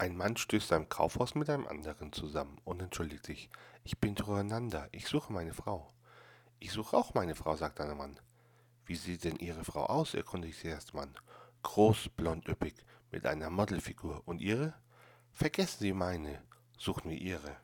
Ein Mann stößt am Kaufhaus mit einem anderen zusammen und entschuldigt sich. Ich bin durcheinander. Ich suche meine Frau. Ich suche auch meine Frau, sagt der Mann. Wie sieht denn Ihre Frau aus? erkundigt sich der Mann. Groß, blond, üppig, mit einer Modelfigur. Und Ihre? Vergessen Sie meine. Suchen wir Ihre.